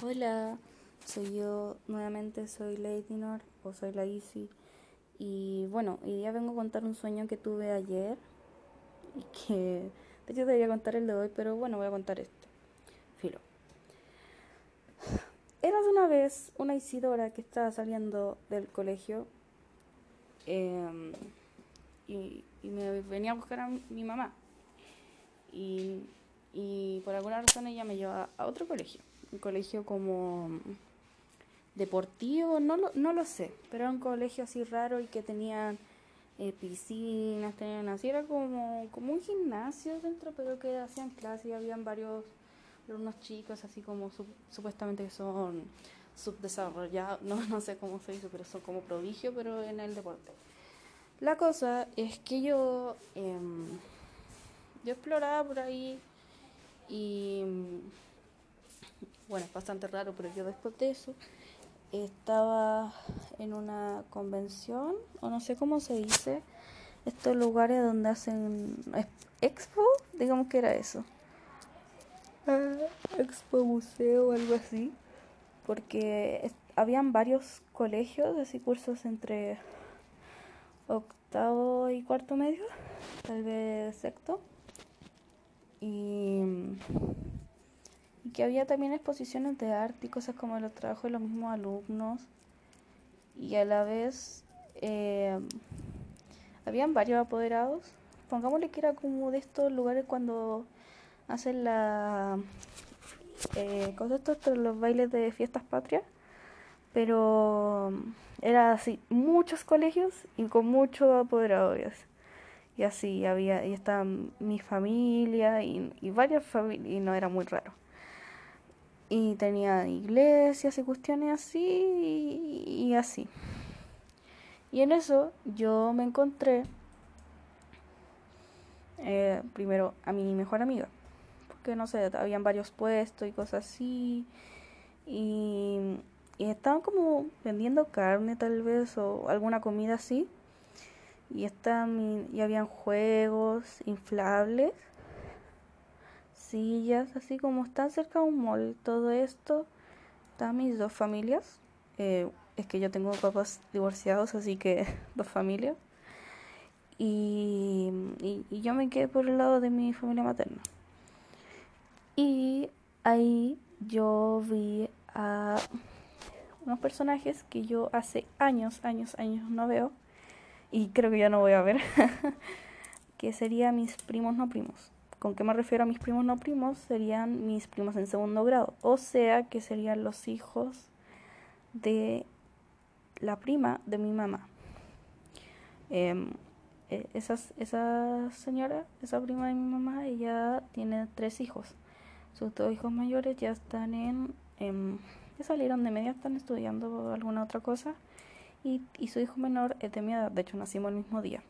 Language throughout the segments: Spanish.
Hola, soy yo nuevamente, soy Lady Nor o soy la Easy. Y bueno, hoy día vengo a contar un sueño que tuve ayer y que de hecho debería contar el de hoy, pero bueno, voy a contar esto. Filo. Era una vez una Isidora que estaba saliendo del colegio em, y, me venía a buscar a mi, mamá. Y, y por alguna razón ella me lleva a otro colegio un colegio como deportivo, no lo, no lo sé, pero era un colegio así raro y que tenían eh, piscinas, tenían así, era como, como un gimnasio dentro, pero que hacían clases y habían varios, unos chicos así como supuestamente que son subdesarrollados, no, no sé cómo se dice, pero son como prodigio, pero en el deporte. La cosa es que yo, em, yo exploraba por ahí y bueno, es bastante raro, pero yo después de eso estaba en una convención, o no sé cómo se dice, estos lugares donde hacen expo, digamos que era eso. Ah, expo museo o algo así, porque habían varios colegios, así cursos entre octavo y cuarto medio, tal vez sexto. Y y que había también exposiciones de arte y cosas como los trabajos de los mismos alumnos. Y a la vez eh, habían varios apoderados. Pongámosle que era como de estos lugares cuando hacen la eh, cosas los bailes de fiestas patrias. Pero era así muchos colegios y con muchos apoderados y así había y estaba mi familia y, y varias familias y no era muy raro y tenía iglesias y cuestiones así y, así. Y en eso yo me encontré eh, primero a mi mejor amiga, porque no sé, habían varios puestos y cosas así. Y, y estaban como vendiendo carne tal vez o alguna comida así. Y, estaban, y habían juegos inflables sillas, así como están cerca de un mall, todo esto, están mis dos familias. Eh, es que yo tengo papás divorciados, así que dos familias. Y, y, yo me quedé por el lado de mi familia materna. Y ahí yo vi a unos personajes que yo hace años, años, años no veo. Y creo que ya no voy a ver. que serían mis primos no primos. ¿Con qué me refiero a mis primos no primos? Serían mis primos en segundo grado. O sea que serían los hijos de la prima de mi mamá. Em, e, esa señora, esa prima de mi mamá, ella tiene tres hijos. Sus dos hijos mayores ya están en... Em, ya salieron de media, están estudiando alguna otra cosa. Y, y su hijo menor es de mi edad. De hecho, nacimos el mismo día.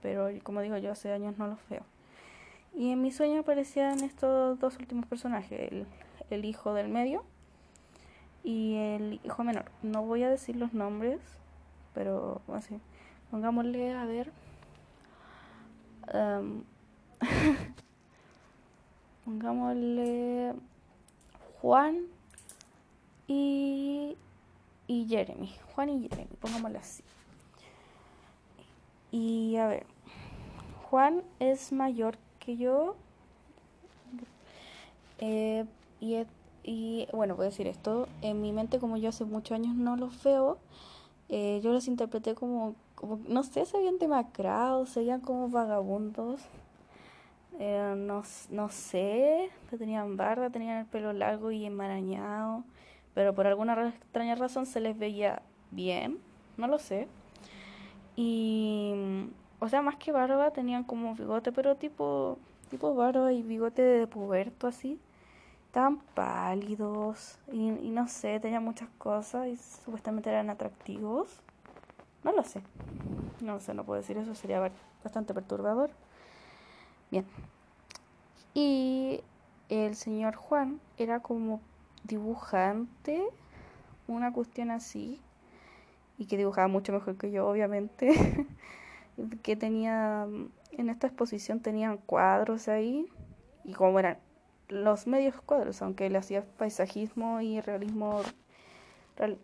Pero como digo, yo hace años no los veo. Y en mi sueño aparecían estos dos últimos personajes, el, hijo del medio y el hijo menor. No voy a decir los nombres, pero así, pongámosle a ver. pongámosle Juan y, y Jeremy. Juan y Jeremy, pongámosle así. Y a ver, Juan es mayor que yo. Eh, y, bueno, voy a decir esto. En mi mente, como yo hace muchos años no los veo, eh, yo los interpreté como, como, no sé, se habían demacrados, se veían como vagabundos. Eh, no, no sé, tenían barba, tenían el pelo largo y enmarañado, pero por alguna extraña razón se les veía bien, no lo sé. Y o sea, más que barba, tenían como bigote, pero tipo, tipo barba y bigote de puberto así. Estaban pálidos y, no sé, tenían muchas cosas y supuestamente eran atractivos. No lo sé. No sé, no puedo decir eso, sería bastante perturbador. Bien. Y el señor Juan era como dibujante, una cuestión así, y que dibujaba mucho mejor que yo, obviamente. que tenía, en esta exposición tenían cuadros ahí, y como eran los medios cuadros, aunque él hacía paisajismo y realismo,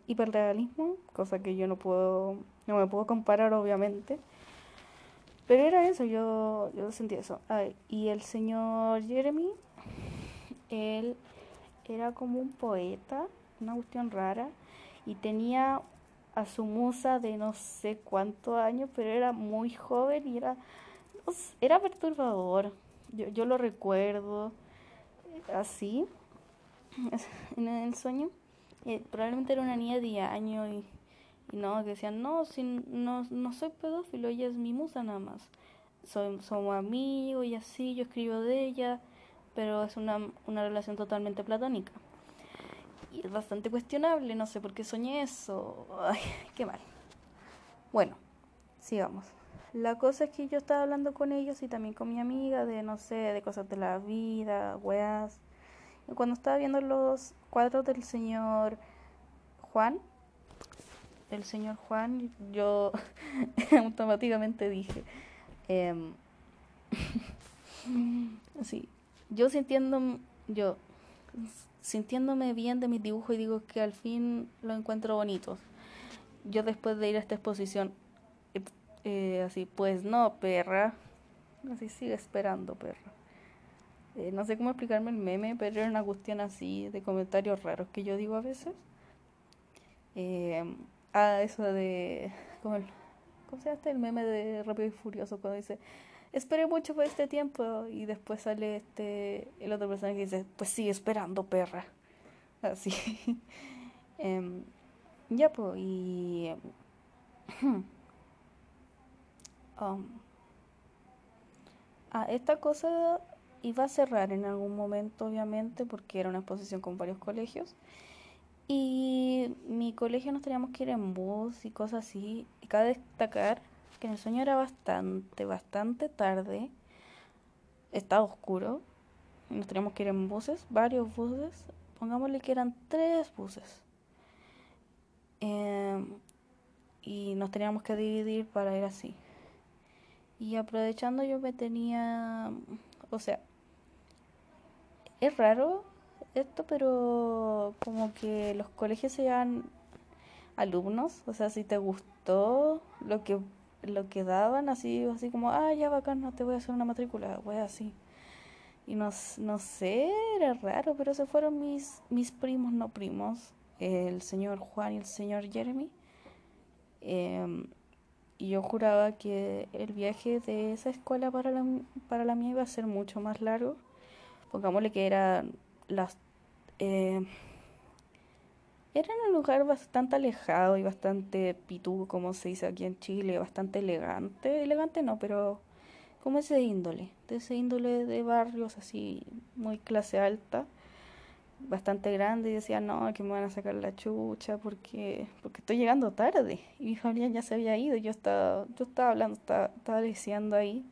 hiperrealismo, cosa que yo no puedo, no me puedo comparar obviamente. Pero era eso, yo, yo sentí eso. y el señor Jeremy, él era como un poeta, una cuestión rara, y tenía a su musa de no sé cuántos años, pero era muy joven y era, era perturbador. Yo, yo lo recuerdo así, en el sueño. Eh, probablemente era una niña de 10 años y, no, que decían, no, si, no, no soy pedófilo, ella es mi musa nada más. Soy, somos amigos y así, yo escribo de ella, pero es una, una relación totalmente platónica. Es bastante cuestionable, no sé por qué soñé eso. Ay, qué mal. Bueno, sigamos. La cosa es que yo estaba hablando con ellos y también con mi amiga de, no sé, de cosas de la vida, weas. Cuando estaba viendo los cuadros del señor Juan, del señor Juan, yo automáticamente dije, eh, así, yo sintiendo, yo sintiéndome bien de mis dibujos y digo que al fin lo encuentro bonitos. Yo después de ir a esta exposición eh, así, pues no, perra. Así sigue esperando, perra. Eh, no sé cómo explicarme el meme, pero era una cuestión así de comentarios raros que yo digo a veces. Eh, ah, eso de. ¿Cómo, ¿Cómo se llama este? El meme de Rápido y Furioso cuando dice. Esperé mucho por este tiempo y después sale este el otro personaje que dice pues sigue esperando perra así em, ya pues y Um, ah, esta cosa iba a cerrar en algún momento, obviamente, porque era una exposición con varios colegios. Y mi colegio nos teníamos que ir en bus y cosas así. Y cabe destacar que en el sueño era bastante, bastante tarde. Estaba oscuro. Nos teníamos que ir en buses, varios buses. Pongámosle que eran tres buses. Em, y nos teníamos que dividir para ir así. Y aprovechando yo me tenía, o sea, es raro esto, pero como que los colegios se llaman alumnos, o sea, si te gustó lo que lo que daban, así así como, ah, ya bacán, no te voy a hacer una matrícula, voy así. Y no, no sé, era raro, pero se fueron mis, mis primos, no primos, el señor Juan y el señor Jeremy. Eh, y yo juraba que el viaje de esa escuela para la, para la mía iba a ser mucho más largo. Pongámosle que era las... Eh, era un lugar bastante alejado y bastante pitudo, como se dice aquí en Chile, bastante elegante. Elegante no, pero como ese índole, de ese índole de barrios así, muy clase alta bastante grande y decía, no, que me van a sacar la chucha porque, porque estoy llegando tarde. Y mi familia ya se había ido, yo estaba, yo estaba hablando, estaba, estaba ahí.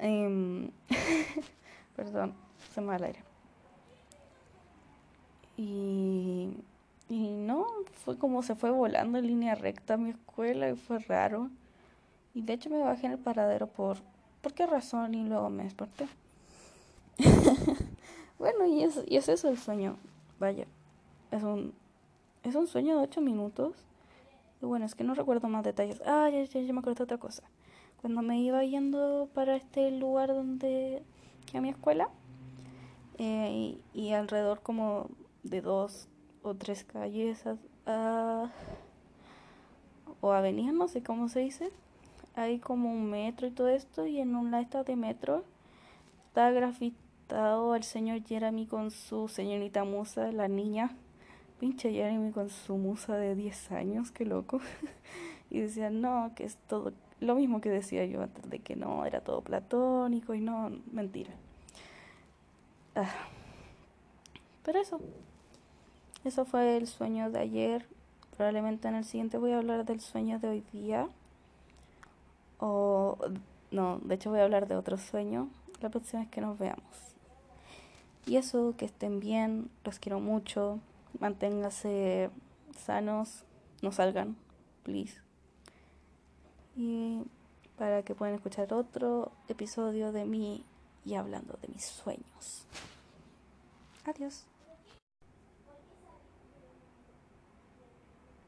Em, perdón, se me va el aire. Y no, fue como se fue volando en línea recta a mi escuela y fue raro. Y de hecho me bajé en el paradero por, ¿por qué razón? Y luego me desperté. Bueno, y es, y es eso el sueño. Vaya, es un, es un sueño de ocho minutos. Y bueno, es que no recuerdo más detalles. Ah, ya, ya, ya me acuerdo de otra cosa. Cuando me iba yendo para este lugar donde, que a mi escuela, eh, y, alrededor como de dos o tres calles o avenidas, no sé cómo se dice. Hay como un metro y todo esto, y en un lado de metro está grafito al señor Jeremy con su señorita musa, la niña. Pinche Jeremy con su musa de 10 años, qué loco. y decía, no, que es todo lo mismo que decía yo antes de que no, era todo platónico y no, mentira. Ah. Pero eso, eso fue el sueño de ayer. Probablemente en el siguiente voy a hablar del sueño de hoy día. O, no, de hecho voy a hablar de otro sueño la próxima vez que nos veamos. Y eso, que estén bien, los quiero mucho, manténganse sanos, no salgan, please. Y para que puedan escuchar otro episodio de mí y hablando de mis sueños. Adiós.